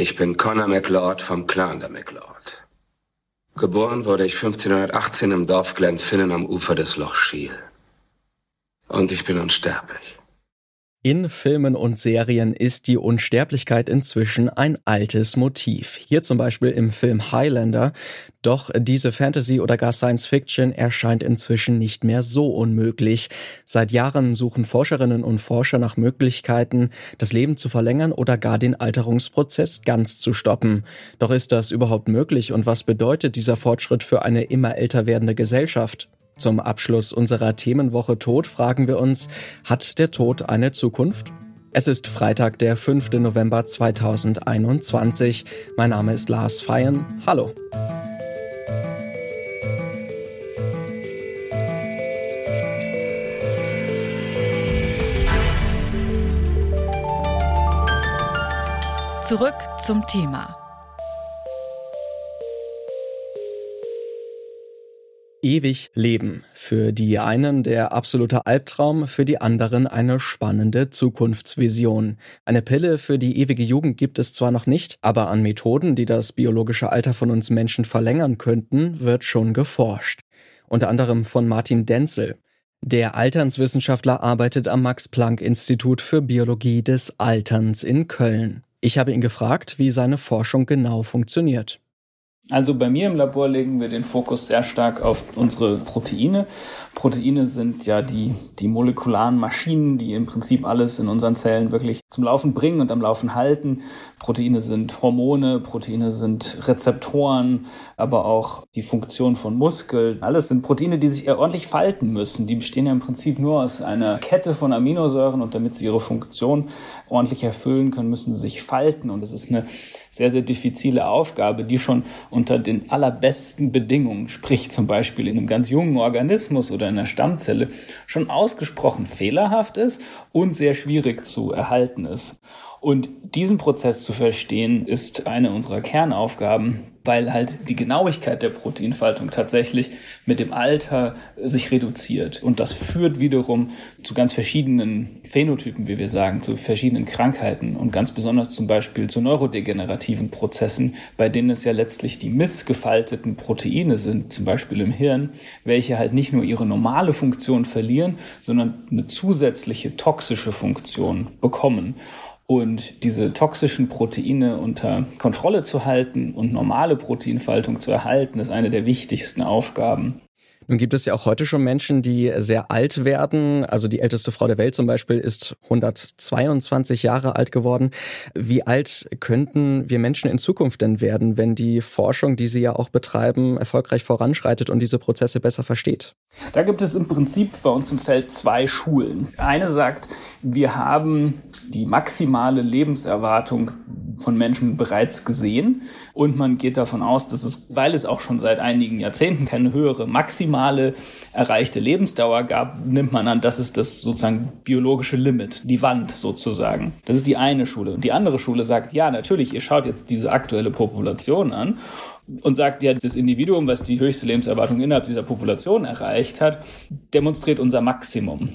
Ich bin Connor McLeod vom Clan der McLeod. Geboren wurde ich 1518 im Dorf Glenfinnan am Ufer des Loch Shiel. Und ich bin unsterblich. In Filmen und Serien ist die Unsterblichkeit inzwischen ein altes Motiv. Hier zum Beispiel im Film Highlander. Doch diese Fantasy oder gar Science Fiction erscheint inzwischen nicht mehr so unmöglich. Seit Jahren suchen Forscherinnen und Forscher nach Möglichkeiten, das Leben zu verlängern oder gar den Alterungsprozess ganz zu stoppen. Doch ist das überhaupt möglich und was bedeutet dieser Fortschritt für eine immer älter werdende Gesellschaft? Zum Abschluss unserer Themenwoche Tod fragen wir uns, hat der Tod eine Zukunft? Es ist Freitag, der 5. November 2021. Mein Name ist Lars Feyen. Hallo. Zurück zum Thema. Ewig leben. Für die einen der absolute Albtraum, für die anderen eine spannende Zukunftsvision. Eine Pille für die ewige Jugend gibt es zwar noch nicht, aber an Methoden, die das biologische Alter von uns Menschen verlängern könnten, wird schon geforscht. Unter anderem von Martin Denzel. Der Alternswissenschaftler arbeitet am Max-Planck-Institut für Biologie des Alterns in Köln. Ich habe ihn gefragt, wie seine Forschung genau funktioniert. Also bei mir im Labor legen wir den Fokus sehr stark auf unsere Proteine. Proteine sind ja die, die molekularen Maschinen, die im Prinzip alles in unseren Zellen wirklich zum Laufen bringen und am Laufen halten. Proteine sind Hormone, Proteine sind Rezeptoren, aber auch die Funktion von Muskeln. Alles sind Proteine, die sich ordentlich falten müssen. Die bestehen ja im Prinzip nur aus einer Kette von Aminosäuren und damit sie ihre Funktion ordentlich erfüllen können, müssen sie sich falten. Und es ist eine sehr, sehr diffizile Aufgabe, die schon unter den allerbesten Bedingungen, sprich zum Beispiel in einem ganz jungen Organismus oder in einer Stammzelle, schon ausgesprochen fehlerhaft ist und sehr schwierig zu erhalten ist. Und diesen Prozess zu verstehen, ist eine unserer Kernaufgaben, weil halt die Genauigkeit der Proteinfaltung tatsächlich mit dem Alter sich reduziert. Und das führt wiederum zu ganz verschiedenen Phänotypen, wie wir sagen, zu verschiedenen Krankheiten und ganz besonders zum Beispiel zu neurodegenerativen Prozessen, bei denen es ja letztlich die missgefalteten Proteine sind, zum Beispiel im Hirn, welche halt nicht nur ihre normale Funktion verlieren, sondern eine zusätzliche toxische Funktion bekommen. Und diese toxischen Proteine unter Kontrolle zu halten und normale Proteinfaltung zu erhalten, ist eine der wichtigsten Aufgaben. Nun gibt es ja auch heute schon Menschen, die sehr alt werden. Also die älteste Frau der Welt zum Beispiel ist 122 Jahre alt geworden. Wie alt könnten wir Menschen in Zukunft denn werden, wenn die Forschung, die Sie ja auch betreiben, erfolgreich voranschreitet und diese Prozesse besser versteht? Da gibt es im Prinzip bei uns im Feld zwei Schulen. Eine sagt, wir haben die maximale Lebenserwartung von Menschen bereits gesehen und man geht davon aus, dass es, weil es auch schon seit einigen Jahrzehnten keine höhere maximale erreichte Lebensdauer gab, nimmt man an, das ist das sozusagen biologische Limit, die Wand sozusagen. Das ist die eine Schule. Und die andere Schule sagt, ja, natürlich, ihr schaut jetzt diese aktuelle Population an und sagt, ja, das Individuum, was die höchste Lebenserwartung innerhalb dieser Population erreicht hat, demonstriert unser Maximum.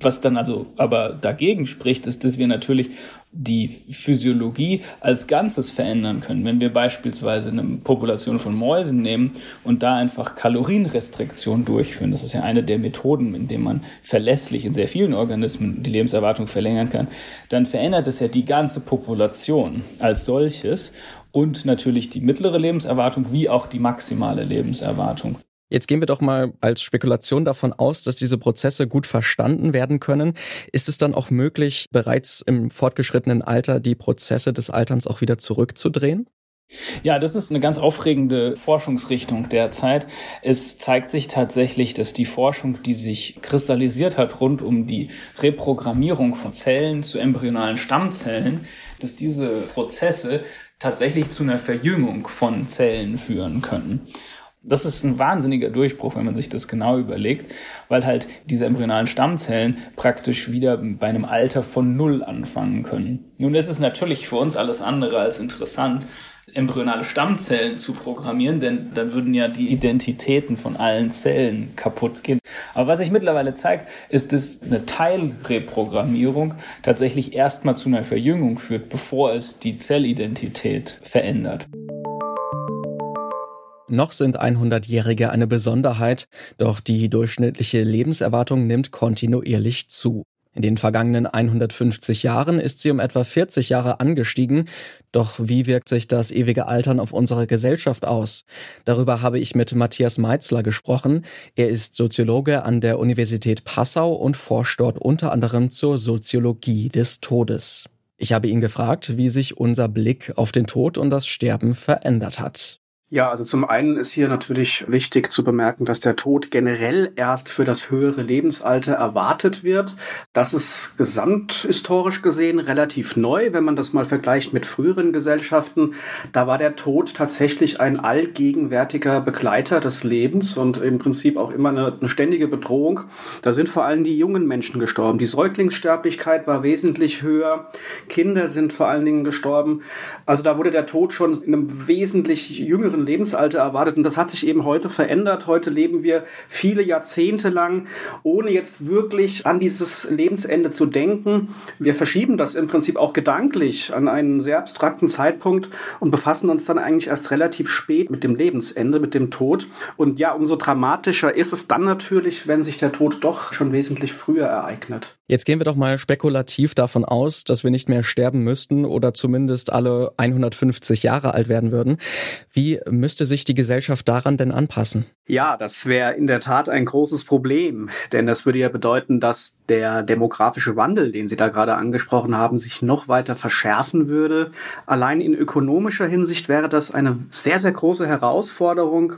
Was dann also aber dagegen spricht, ist, dass wir natürlich die Physiologie als Ganzes verändern können. Wenn wir beispielsweise eine Population von Mäusen nehmen und da einfach Kalorienrestriktion durchführen, das ist ja eine der Methoden, in denen man verlässlich in sehr vielen Organismen die Lebenserwartung verlängern kann, dann verändert es ja die ganze Population als solches und natürlich die mittlere Lebenserwartung wie auch die maximale Lebenserwartung. Jetzt gehen wir doch mal als Spekulation davon aus, dass diese Prozesse gut verstanden werden können. Ist es dann auch möglich, bereits im fortgeschrittenen Alter die Prozesse des Alterns auch wieder zurückzudrehen? Ja, das ist eine ganz aufregende Forschungsrichtung derzeit. Es zeigt sich tatsächlich, dass die Forschung, die sich kristallisiert hat rund um die Reprogrammierung von Zellen zu embryonalen Stammzellen, dass diese Prozesse tatsächlich zu einer Verjüngung von Zellen führen können. Das ist ein wahnsinniger Durchbruch, wenn man sich das genau überlegt, weil halt diese embryonalen Stammzellen praktisch wieder bei einem Alter von Null anfangen können. Nun ist es natürlich für uns alles andere als interessant, embryonale Stammzellen zu programmieren, denn dann würden ja die Identitäten von allen Zellen kaputt gehen. Aber was sich mittlerweile zeigt, ist, dass eine Teilreprogrammierung tatsächlich erstmal zu einer Verjüngung führt, bevor es die Zellidentität verändert. Noch sind 100-Jährige eine Besonderheit, doch die durchschnittliche Lebenserwartung nimmt kontinuierlich zu. In den vergangenen 150 Jahren ist sie um etwa 40 Jahre angestiegen. Doch wie wirkt sich das ewige Altern auf unsere Gesellschaft aus? Darüber habe ich mit Matthias Meitzler gesprochen. Er ist Soziologe an der Universität Passau und forscht dort unter anderem zur Soziologie des Todes. Ich habe ihn gefragt, wie sich unser Blick auf den Tod und das Sterben verändert hat. Ja, also zum einen ist hier natürlich wichtig zu bemerken, dass der Tod generell erst für das höhere Lebensalter erwartet wird. Das ist gesamthistorisch gesehen relativ neu, wenn man das mal vergleicht mit früheren Gesellschaften. Da war der Tod tatsächlich ein allgegenwärtiger Begleiter des Lebens und im Prinzip auch immer eine, eine ständige Bedrohung. Da sind vor allem die jungen Menschen gestorben. Die Säuglingssterblichkeit war wesentlich höher. Kinder sind vor allen Dingen gestorben. Also da wurde der Tod schon in einem wesentlich jüngeren Lebensalter erwartet. Und das hat sich eben heute verändert. Heute leben wir viele Jahrzehnte lang, ohne jetzt wirklich an dieses Lebensende zu denken. Wir verschieben das im Prinzip auch gedanklich an einen sehr abstrakten Zeitpunkt und befassen uns dann eigentlich erst relativ spät mit dem Lebensende, mit dem Tod. Und ja, umso dramatischer ist es dann natürlich, wenn sich der Tod doch schon wesentlich früher ereignet. Jetzt gehen wir doch mal spekulativ davon aus, dass wir nicht mehr sterben müssten oder zumindest alle 150 Jahre alt werden würden. Wie müsste sich die Gesellschaft daran denn anpassen? Ja, das wäre in der Tat ein großes Problem, denn das würde ja bedeuten, dass der demografische Wandel, den Sie da gerade angesprochen haben, sich noch weiter verschärfen würde. Allein in ökonomischer Hinsicht wäre das eine sehr, sehr große Herausforderung.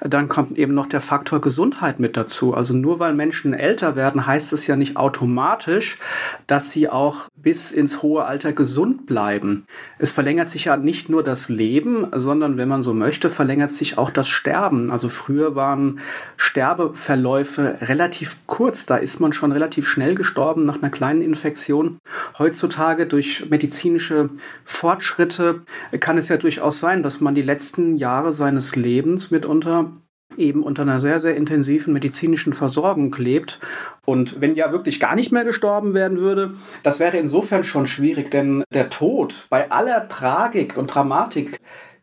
Dann kommt eben noch der Faktor Gesundheit mit dazu. Also nur weil Menschen älter werden, heißt es ja nicht automatisch, dass sie auch bis ins hohe Alter gesund bleiben. Es verlängert sich ja nicht nur das Leben, sondern wenn man so möchte, verlängert sich auch das Sterben. Also früher Waren Sterbeverläufe relativ kurz. Da ist man schon relativ schnell gestorben nach einer kleinen Infektion. Heutzutage durch medizinische Fortschritte kann es ja durchaus sein, dass man die letzten Jahre seines Lebens mitunter eben unter einer sehr, sehr intensiven medizinischen Versorgung lebt. Und wenn ja wirklich gar nicht mehr gestorben werden würde, das wäre insofern schon schwierig, denn der Tod bei aller Tragik und Dramatik,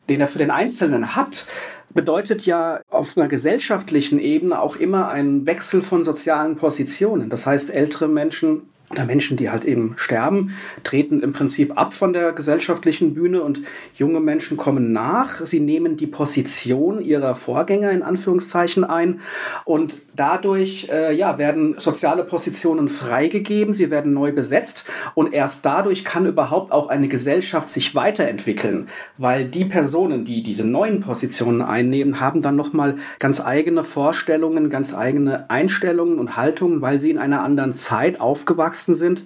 den er für den Einzelnen hat, bedeutet ja auf einer gesellschaftlichen Ebene auch immer einen Wechsel von sozialen Positionen. Das heißt, ältere Menschen oder Menschen, die halt eben sterben, treten im Prinzip ab von der gesellschaftlichen Bühne und junge Menschen kommen nach. Sie nehmen die Position ihrer Vorgänger in Anführungszeichen ein. Und dadurch äh, ja, werden soziale Positionen freigegeben, sie werden neu besetzt. Und erst dadurch kann überhaupt auch eine Gesellschaft sich weiterentwickeln, weil die Personen, die diese neuen Positionen einnehmen, haben dann nochmal ganz eigene Vorstellungen, ganz eigene Einstellungen und Haltungen, weil sie in einer anderen Zeit aufgewachsen gewachsen sind.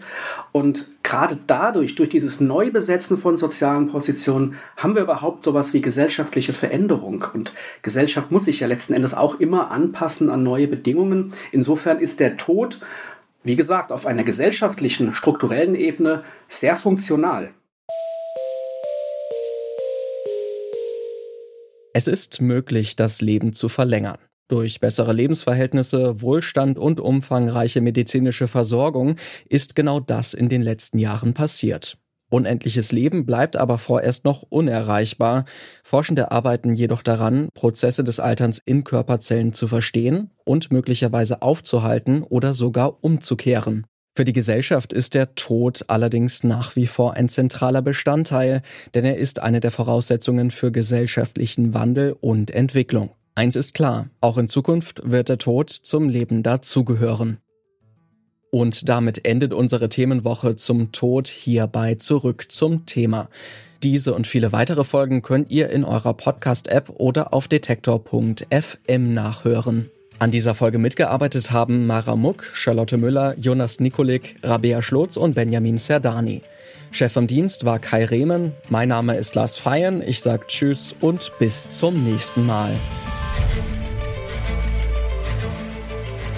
Und gerade dadurch, durch dieses Neubesetzen von sozialen Positionen, haben wir überhaupt sowas wie gesellschaftliche Veränderung. Und Gesellschaft muss sich ja letzten Endes auch immer anpassen an neue Bedingungen. Insofern ist der Tod, wie gesagt, auf einer gesellschaftlichen, strukturellen Ebene sehr funktional. Es ist möglich, das Leben zu verlängern. Durch bessere Lebensverhältnisse, Wohlstand und umfangreiche medizinische Versorgung ist genau das in den letzten Jahren passiert. Unendliches Leben bleibt aber vorerst noch unerreichbar. Forschende arbeiten jedoch daran, Prozesse des Alterns in Körperzellen zu verstehen und möglicherweise aufzuhalten oder sogar umzukehren. Für die Gesellschaft ist der Tod allerdings nach wie vor ein zentraler Bestandteil, denn er ist eine der Voraussetzungen für gesellschaftlichen Wandel und Entwicklung. Eins ist klar, auch in Zukunft wird der Tod zum Leben dazugehören. Und damit endet unsere Themenwoche zum Tod hierbei zurück zum Thema. Diese und viele weitere Folgen könnt ihr in eurer Podcast-App oder auf detektor.fm nachhören. An dieser Folge mitgearbeitet haben Mara Muck, Charlotte Müller, Jonas Nikolik, Rabea Schlotz und Benjamin Serdani. Chef vom Dienst war Kai Rehmen. Mein Name ist Lars Feyen. Ich sage Tschüss und bis zum nächsten Mal.